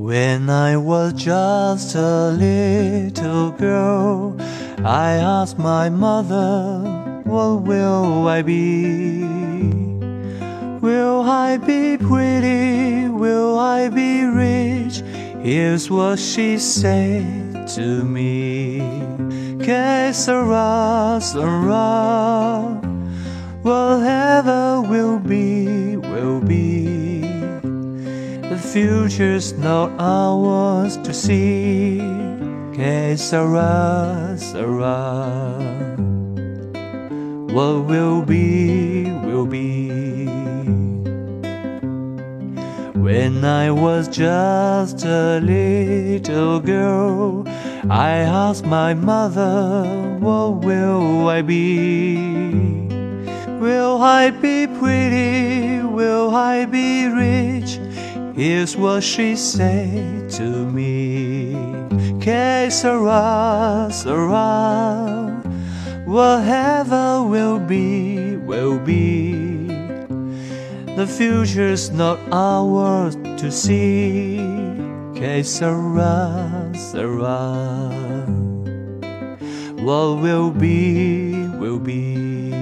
When I was just a little girl, I asked my mother, What will I be? Will I be pretty? Will I be rich? Here's what she said to me. Que sera, sera, The future's not ours to see. Que sera, sera. What will be, will be. When I was just a little girl, I asked my mother, What will I be? Will I be pretty? Will I be rich? Here's what she said to me. Que sera, sera. Whatever will be, will be. The future's not ours to see. Que sera, sera. What will be, will be.